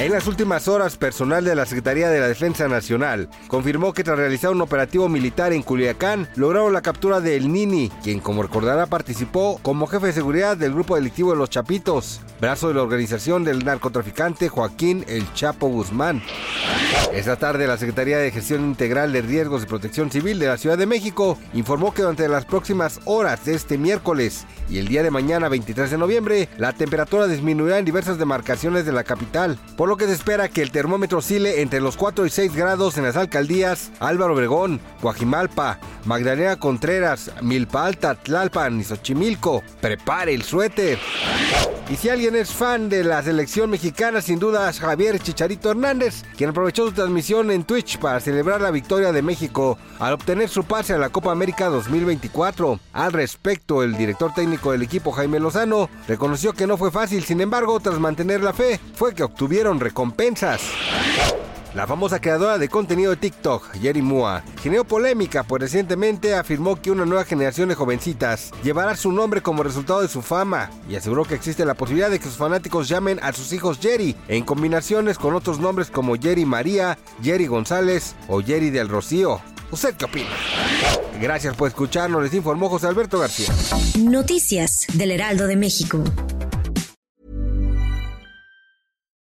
En las últimas horas, personal de la Secretaría de la Defensa Nacional confirmó que tras realizar un operativo militar en Culiacán, lograron la captura de El Nini, quien como recordará participó como jefe de seguridad del grupo delictivo de Los Chapitos, brazo de la organización del narcotraficante Joaquín El Chapo Guzmán. Esta tarde, la Secretaría de Gestión Integral de Riesgos y Protección Civil de la Ciudad de México informó que durante las próximas horas de este miércoles y el día de mañana 23 de noviembre, la temperatura disminuirá en diversas demarcaciones de la capital, lo que se espera que el termómetro oscile entre los 4 y 6 grados en las alcaldías Álvaro Obregón, Guajimalpa, Magdalena Contreras, Milpa Alta, Tlalpan y Xochimilco. Prepare el suéter. Y si alguien es fan de la selección mexicana, sin duda es Javier Chicharito Hernández, quien aprovechó su transmisión en Twitch para celebrar la victoria de México al obtener su pase a la Copa América 2024. Al respecto, el director técnico del equipo, Jaime Lozano, reconoció que no fue fácil, sin embargo, tras mantener la fe, fue que obtuvieron recompensas. La famosa creadora de contenido de TikTok, Jerry Mua, generó polémica pues recientemente afirmó que una nueva generación de jovencitas llevará su nombre como resultado de su fama y aseguró que existe la posibilidad de que sus fanáticos llamen a sus hijos Jerry en combinaciones con otros nombres como Jerry María, Jerry González o Jerry del Rocío. ¿Usted qué opina? Gracias por escucharnos, les informó José Alberto García. Noticias del Heraldo de México.